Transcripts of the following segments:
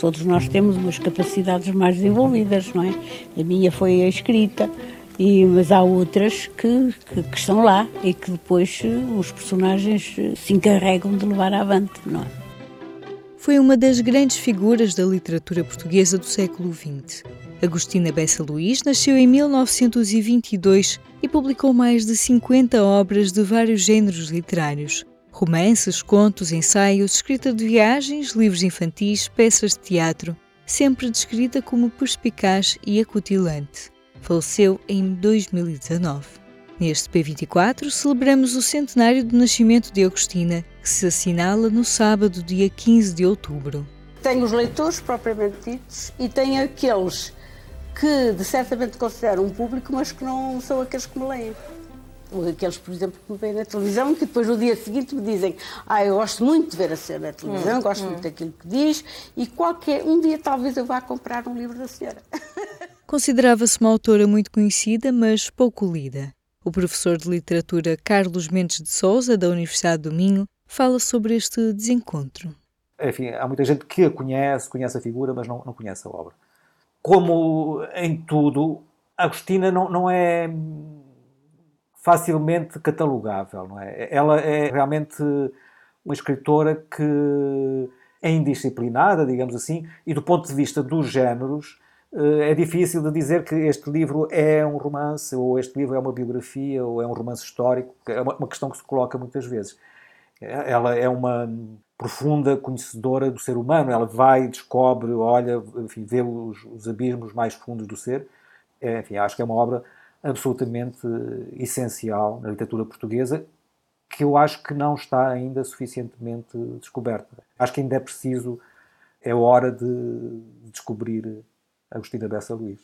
Todos nós temos umas capacidades mais desenvolvidas, não é? A minha foi a escrita, e, mas há outras que, que, que, estão lá e que depois eh, os personagens eh, se encarregam de levar avante, não é? Foi uma das grandes figuras da literatura portuguesa do século XX. Agostina Bessa Luís nasceu em 1922 e publicou mais de 50 obras de vários géneros literários. Romances, contos, ensaios, escrita de viagens, livros infantis, peças de teatro, sempre descrita como perspicaz e acutilante. Faleceu em 2019. Neste P24 celebramos o centenário do nascimento de Agostina, que se assinala no sábado, dia 15 de outubro. Tem os leitores propriamente ditos e tem aqueles que de certamente considero um público, mas que não são aqueles que me leem. Aqueles, por exemplo, que me veem na televisão, que depois no dia seguinte me dizem ah, eu gosto muito de ver a cena na televisão, hum, gosto hum. muito daquilo que diz, e qualquer, um dia talvez eu vá comprar um livro da senhora. Considerava-se uma autora muito conhecida, mas pouco lida. O professor de literatura Carlos Mendes de Souza, da Universidade do Minho, fala sobre este desencontro. Enfim, há muita gente que a conhece, conhece a figura, mas não, não conhece a obra como em tudo, Agostina não, não é facilmente catalogável, não é? Ela é realmente uma escritora que é indisciplinada, digamos assim, e do ponto de vista dos géneros, eh, é difícil de dizer que este livro é um romance, ou este livro é uma biografia, ou é um romance histórico. É uma questão que se coloca muitas vezes. Ela é uma profunda conhecedora do ser humano. Ela vai, descobre, olha, enfim, vê os, os abismos mais fundos do ser. É, enfim, acho que é uma obra absolutamente essencial na literatura portuguesa que eu acho que não está ainda suficientemente descoberta. Acho que ainda é preciso, é hora de descobrir Agostina Bessa Luís.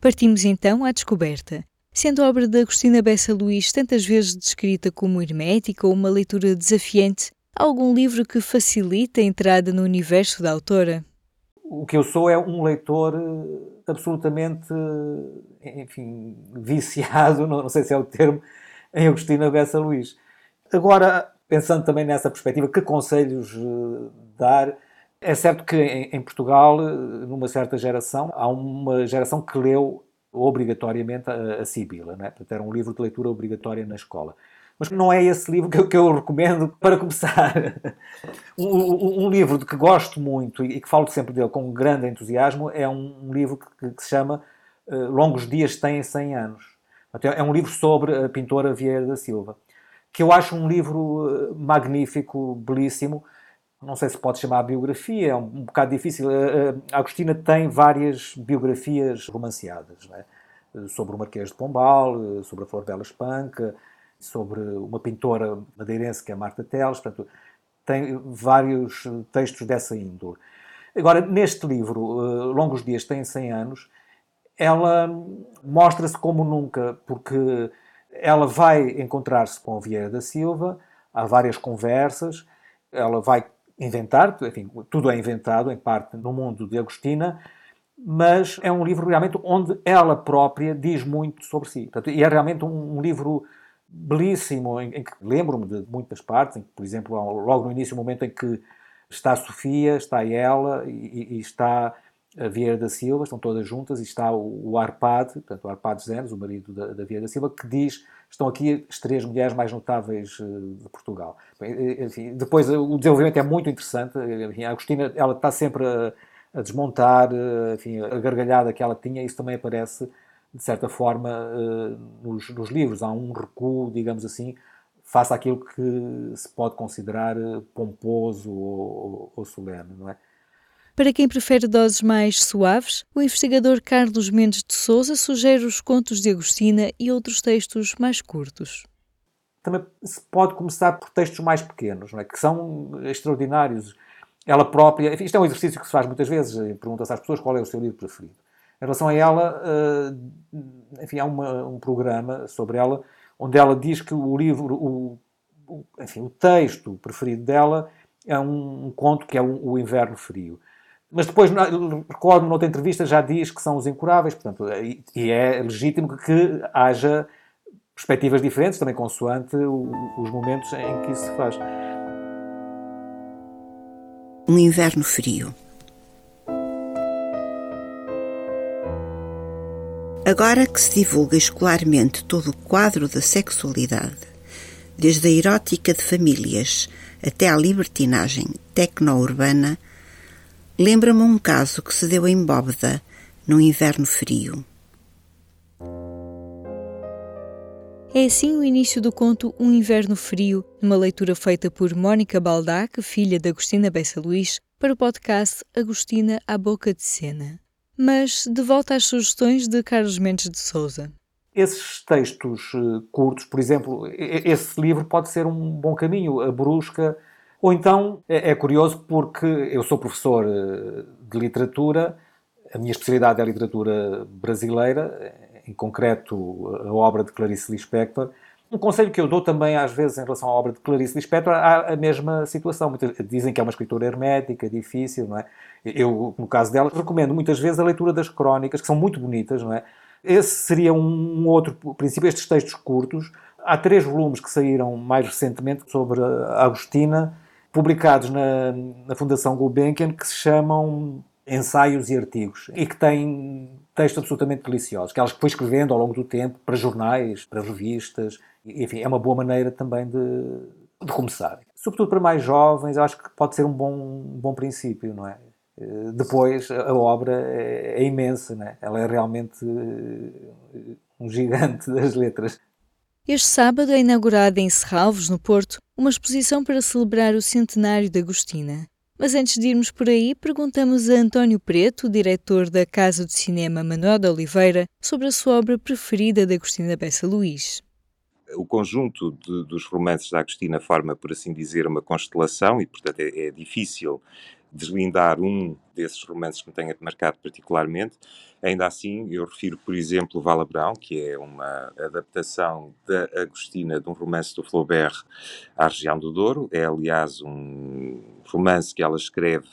Partimos então à descoberta. Sendo a obra de Agostina Bessa Luís tantas vezes descrita como hermética ou uma leitura desafiante, algum livro que facilite a entrada no universo da autora? O que eu sou é um leitor eh, absolutamente, eh, enfim, viciado, não sei se é o termo, em Agostina Bessa Luís. Agora, pensando também nessa perspectiva, que conselhos eh, dar? É certo que em, Portugal, numa certa geração, há uma geração que leu obrigatoriamente a, a Sibila, não é? Portanto, era um livro de leitura obrigatória na escola mas não é esse livro que eu, que eu recomendo para começar. um, um, livro de que gosto muito e que falo sempre dele com grande entusiasmo é um, livro que, que, se chama uh, Longos Dias Têm 100 Anos. É um livro sobre a pintora Vieira da Silva, que eu acho um livro eh, magnífico, belíssimo. Não sei se pode chamar biografia, é um, bocado difícil. A Agostina tem várias biografias romanceadas, é? sobre o Marquês de Pombal, sobre a Flor Bela Espanca, sobre uma pintora madeirense que é Marta Teles, portanto, tem vários textos dessa índole. Agora, neste livro, uh, Longos Dias Têm 100 Anos, ela mostra-se como nunca, porque ela vai encontrar-se com Vieira da Silva, há várias conversas, ela vai inventar, enfim, tudo é inventado, em parte, no mundo de Agostina, mas é um livro realmente onde ela própria diz muito sobre si. Portanto, e é realmente um, um livro belíssimo, em, em que lembro-me de muitas partes, em que, por exemplo, logo no início, o momento em que está a Sofia, está ela e, e está a Vieira da Silva, estão todas juntas, e está o, o Arpade, portanto, o Arpade Zenes, o marido da, da Vieira da Silva, que diz estão aqui as três mulheres mais notáveis eh, de Portugal. Enfim, depois o desenvolvimento é muito interessante. Enfim, a Agostina ela está sempre a, a desmontar eh, enfim, a gargalhada que ela tinha, isso também aparece de certa forma, eh, nos, nos, livros. Há um recuo, digamos assim, face àquilo que se pode considerar eh, pomposo ou, ou solene, não é? Para quem prefere doses mais suaves, o investigador Carlos Mendes de Souza sugere os contos de Agostina e outros textos mais curtos. Também se pode começar por textos mais pequenos, não é? que são extraordinários. Ela própria, enfim, isto é um exercício que se faz muitas vezes, pergunta-se às pessoas qual é o seu livro preferido. Em relação a ela, uh, enfim, há uma, um programa sobre ela onde ela diz que o livro, o, o enfim, o texto preferido dela é um, um conto que é um, o Inverno Frio. Mas depois, recordo noutra entrevista, já diz que são os incuráveis, portanto, e, e é legítimo que haja perspectivas diferentes, também consoante os momentos em que isso se faz. Um inverno frio Agora que se divulga escolarmente todo o quadro da sexualidade, desde a erótica de famílias até à libertinagem tecno-urbana, lembra-me um caso que se deu em Bóveda, num inverno frio. É assim o início do conto Um Inverno Frio, numa leitura feita por Mónica Baldac, filha de Agostina Bessa Luís, para o podcast Agostina à Boca de Cena. Mas de volta às sugestões de Carlos Mendes de Souza. Esses textos eh, curtos, por exemplo, esse livro pode ser um bom caminho, A Brusca, ou então é, é curioso porque eu sou professor eh, de literatura, a minha especialidade é a literatura brasileira, em concreto a obra de Clarice Lispector. Um conselho que eu dou também, às vezes, em relação à obra de Clarice Lispector, há a mesma situação. Dizem que é uma escritora hermética, difícil, não é? Eu, no caso dela, recomendo muitas vezes a leitura das crónicas, que são muito bonitas, não é? Esse seria um outro princípio, estes textos curtos. Há três volumes que saíram mais recentemente sobre a Agostina, publicados na, na Fundação Gulbenkian, que se chamam ensaios e artigos e que têm textos absolutamente deliciosos, que ela foi escrevendo ao longo do tempo para jornais, para revistas, enfim, é uma boa maneira também de, de começar. Sobretudo para mais jovens, acho que pode ser um bom, um bom princípio, não é? Eh, depois, a obra é, é imensa, não é? ela é realmente eh, um gigante das letras. Este sábado é inaugurada em Serralvos, no Porto, uma exposição para celebrar o centenário de Agostina. Mas antes de irmos por aí, perguntamos a António Preto, diretor da Casa de Cinema Manuel de Oliveira, sobre a sua obra preferida de Agostina Bessa Luís. O conjunto de, dos romances da Agostina forma, por assim dizer, uma constelação e, portanto, é, é difícil deslindar um desses romances que me tenha marcado particularmente. Ainda assim, eu refiro, por exemplo, Vala Brown, que é uma adaptação da Agostina de um romance do Flaubert à região do Douro. É, aliás, um romance que ela escreve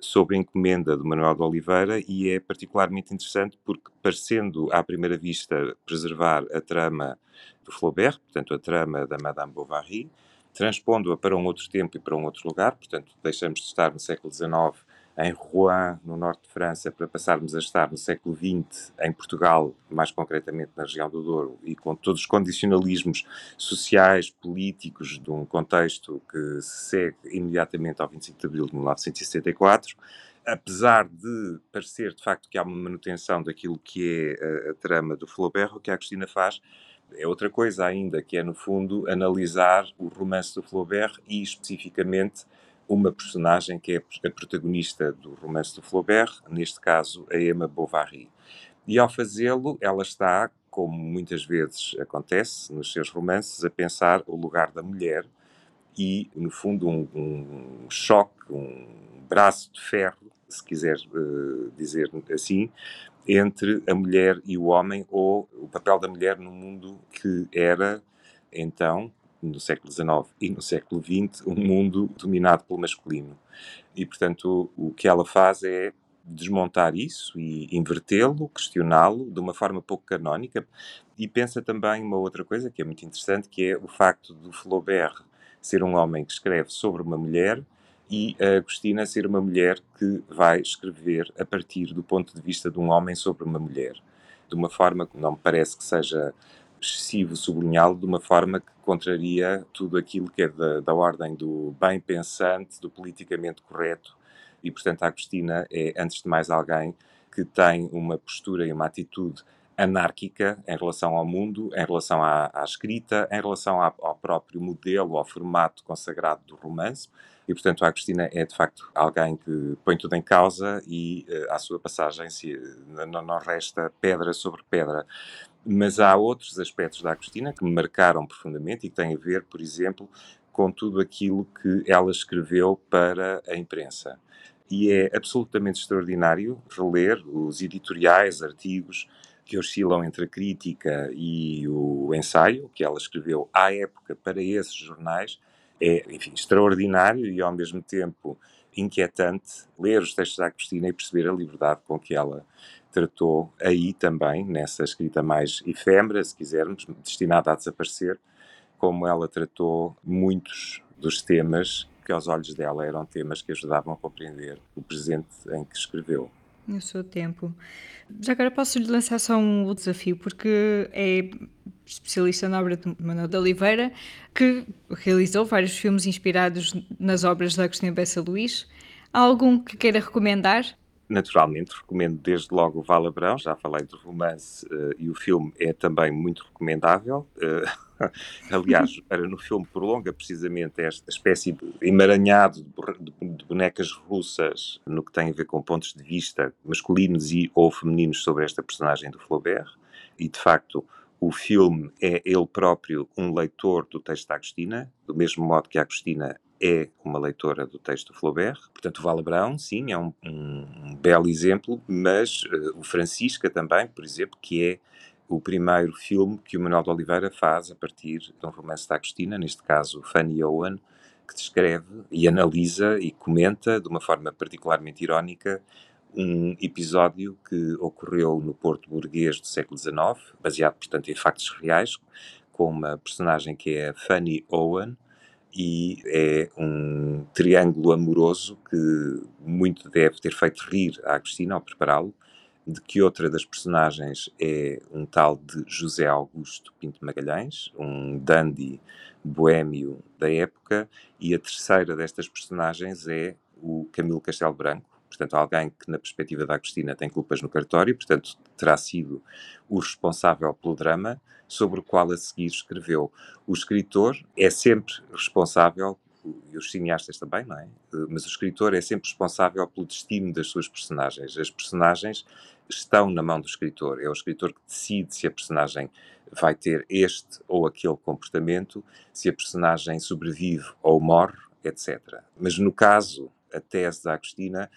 sob encomenda do Manuel de Oliveira e é particularmente interessante porque, parecendo à primeira vista preservar a trama do Flaubert, portanto, a trama da Madame Bovary, transpondo-a para um outro tempo e para um outro lugar, portanto, deixamos de estar no século XIX em Rouen, no norte de França, para passarmos a estar no século XX em Portugal, mais concretamente na região do Douro, e com todos os condicionalismos sociais, políticos, de um contexto que se segue imediatamente ao 25 de abril de 1964. Apesar de parecer, de facto, que há uma manutenção daquilo que é a, a trama do Flaubert, o que a Agostina faz é outra coisa ainda, que é, no fundo, analisar o romance do Flaubert e, especificamente, uma personagem que é a protagonista do romance do Flaubert, neste caso, a Emma Bovary. E, ao fazê-lo, ela está, como muitas vezes acontece nos seus romances, a pensar o lugar da mulher e, no fundo, um, um choque, um braço de ferro, se quiser uh, dizer assim, entre a mulher e o homem, ou o papel da mulher no mundo que era, então, no século XIX e no século XX, um mundo dominado pelo masculino. E, portanto, o, que ela faz é desmontar isso e invertê-lo, questioná-lo de uma forma pouco canónica. E pensa também uma outra coisa que é muito interessante, que é o facto do Flaubert ser um homem que escreve sobre uma mulher e a Agostina ser uma mulher que vai escrever a partir do ponto de vista de um homem sobre uma mulher, de uma forma que não me parece que seja excessivo sublinhá-lo, de uma forma que contraria tudo aquilo que é da, da ordem do bem pensante, do politicamente correto, e portanto a Agostina é, antes de mais, alguém que tem uma postura e uma atitude anárquica em relação ao mundo, em relação à, à escrita, em relação à, ao próprio modelo, ao formato consagrado do romance, e, portanto, a Agostina é, de facto, alguém que põe tudo em causa e, uh, à sua passagem, se, não, não resta pedra sobre pedra. Mas há outros aspectos da Agostina que me marcaram profundamente e que têm a ver, por exemplo, com tudo aquilo que ela escreveu para a imprensa. E é absolutamente extraordinário reler os editoriais, artigos que oscilam entre a crítica e o ensaio que ela escreveu à época para esses jornais, é, enfim, extraordinário e ao mesmo tempo inquietante ler os textos da Agostina e perceber a liberdade com que ela tratou aí também, nessa escrita mais efêmera, se quisermos, destinada a desaparecer, como ela tratou muitos dos temas que aos olhos dela eram temas que ajudavam a compreender o presente em que escreveu. No seu tempo. Já agora posso lhe lançar só um desafio, porque é especialista na obra de Manuel de Oliveira, que realizou vários filmes inspirados nas obras de Agostinho Bessa Luís. Há algum que queira recomendar? Naturalmente, recomendo desde logo o Vala Brão, já falei do romance uh, e o filme é também muito recomendável. Uh, aliás, era no filme prolonga precisamente esta espécie de emaranhado de bonecas russas no que tem a ver com pontos de vista masculinos e ou femininos sobre esta personagem do Flaubert. E de facto, o filme é ele próprio um leitor do texto da Agostina, do mesmo modo que a Agostina é uma leitora do texto do Flaubert. Portanto, o Vala Brown, sim, é um, um belo exemplo, mas uh, o Francisca também, por exemplo, que é o primeiro filme que o Manuel de Oliveira faz a partir de um romance da Agostina, neste caso Fanny Owen, que descreve e analisa e comenta de uma forma particularmente irónica um episódio que ocorreu no Porto Burguês do século XIX, baseado, portanto, em factos reais, com uma personagem que é Fanny Owen, e é um triângulo amoroso que muito deve ter feito rir a Agostina ao prepará-lo, de que outra das personagens é um tal de José Augusto Pinto Magalhães, um dandy boêmio da época, e a terceira destas personagens é o Camilo Castelo Branco, portanto, alguém que, na perspectiva da Agostina, tem culpas no cartório, portanto, terá sido o responsável pelo drama, sobre o qual a seguir escreveu. O escritor é sempre responsável, e os cineastas também, não é? Mas o escritor é sempre responsável pelo destino das suas personagens. As personagens estão na mão do escritor. É o escritor que decide se a personagem vai ter este ou aquele comportamento, se a personagem sobrevive ou morre, etc. Mas no caso, a tese da Agostina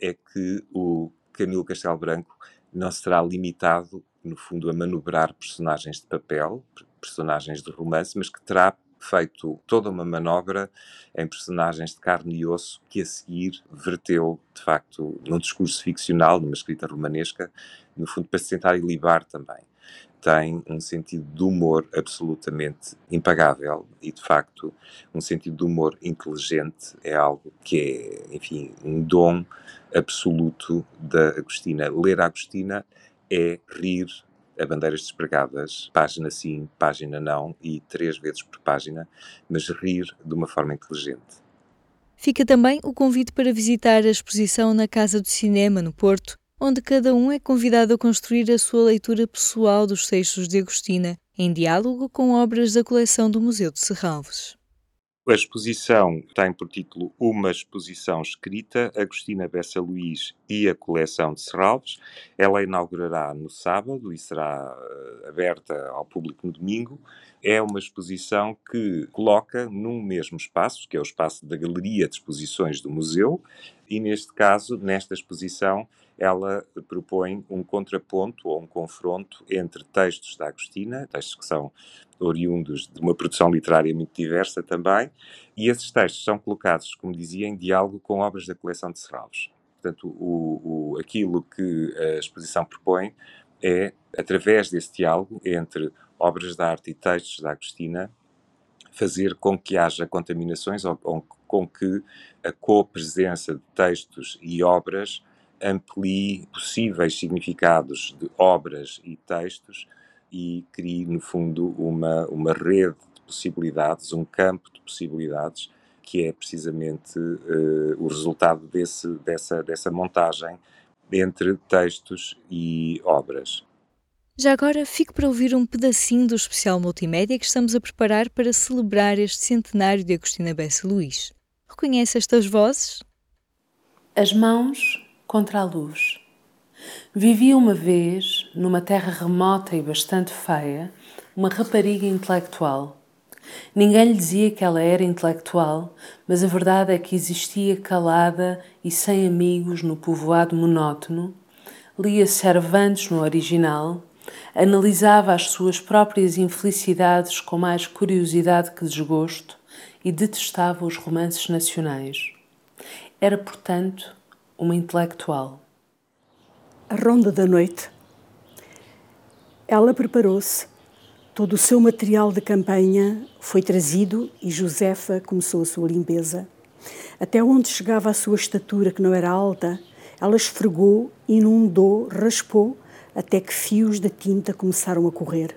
é que o Camilo Castelo Branco não será limitado, no fundo, a manobrar personagens de papel, personagens de romance, mas que terá feito toda uma manobra em personagens de carne e osso que a seguir verteu, de facto, num discurso ficcional, numa escrita romanesca, no fundo, para se tentar ilibar também tem um sentido de humor absolutamente impagável e, de facto, um sentido de humor inteligente é algo que é, enfim, um dom absoluto da Agostina. Ler a Agostina é rir a bandeiras despregadas, página sim, página não, e três vezes por página, mas rir de uma forma inteligente. Fica também o convite para visitar a exposição na Casa do Cinema, no Porto, onde cada um é convidado a construir a sua leitura pessoal dos textos de Agostina, em diálogo com obras da coleção do Museu de Serralves. A exposição tem por título Uma Exposição Escrita, Agostina Bessa Luís e a Coleção de Serralves. Ela inaugurará no sábado e será eh, aberta ao público no domingo. É uma exposição que coloca num mesmo espaço, que é o espaço da Galeria de Exposições do Museu, e neste caso, nesta exposição, ela propõe um contraponto ou um confronto entre textos da Agostina, textos que são oriundos de uma produção literária muito diversa também, e esses textos são colocados, como dizia, em diálogo com obras da coleção de Serralves. Portanto, o, o, aquilo que a exposição propõe é, através desse diálogo entre obras de arte e textos da Agostina, fazer com que haja contaminações ou, ou com que a copresença de textos e obras amplie possíveis significados de obras e textos e crie, no fundo, uma, uma rede de possibilidades, um campo de possibilidades, que é precisamente uh, o resultado desse, dessa, dessa montagem entre textos e obras. Já agora fico para ouvir um pedacinho do especial multimédia que estamos a preparar para celebrar este centenário de Agostina Bessa Luís. Reconhece estas vozes? As mãos contra a luz. Vivia uma vez, numa terra remota e bastante feia, uma rapariga intelectual. Ninguém lhe dizia que ela era intelectual, mas a verdade é que existia calada e sem amigos no povoado monótono, lia Cervantes no original, analisava as suas próprias infelicidades com mais curiosidade que desgosto e detestava os romances nacionais. Era, portanto, uma intelectual. A ronda da noite. Ela preparou-se. Todo o seu material de campanha foi trazido e Josefa começou a sua limpeza. Até onde chegava a sua estatura, que não era alta, Ela esfregou, inundou, raspou, até que fios de tinta começaram a correr.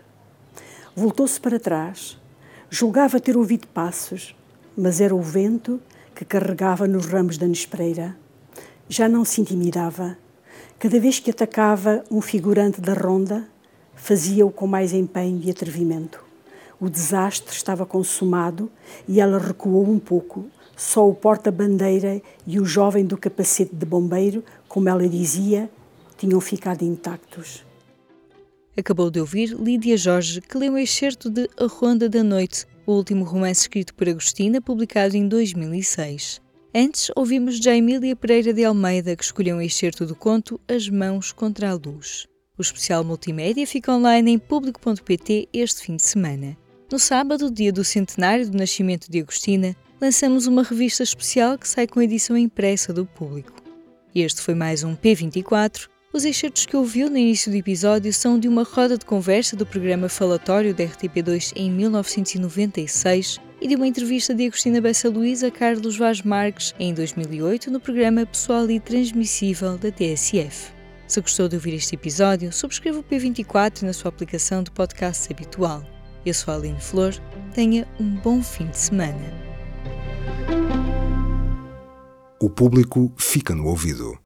Voltou-se para trás. Julgava ter ouvido passos, mas era o vento que carregava nos ramos da nespreira. Já não se intimidava. Cada vez que atacava um figurante da ronda, fazia-o com mais empenho e atrevimento. O desastre estava consumado e ela recuou um pouco, só o porta-bandeira e o jovem do capacete de bombeiro, como ela dizia, tinham ficado intactos. Acabou de ouvir Lídia Jorge, que leu um excerto de A Ronda da Noite, o último romance escrito por Agostina, publicado em 2006. Antes, ouvimos já Pereira de Almeida, que escolheu um excerto do conto As Mãos contra a Luz. O especial multimédia fica online em público.pt este fim de semana. No sábado, dia do centenário do nascimento de Agostina, lançamos uma revista especial que sai com edição impressa do público. Este foi mais um P24. Os excertos que ouviu no início do episódio são de uma roda de conversa do programa Falatório da RTP2 em 1996 e de uma entrevista de Agostina Bessa Luís a Carlos Vaz Marques em 2008 no programa Pessoal e Transmissível da TSF. Se gostou de ouvir este episódio, subscreva o P24 na sua aplicação de podcast habitual. Eu sou a Aline Flor. Tenha um bom fim de semana. O público fica no ouvido.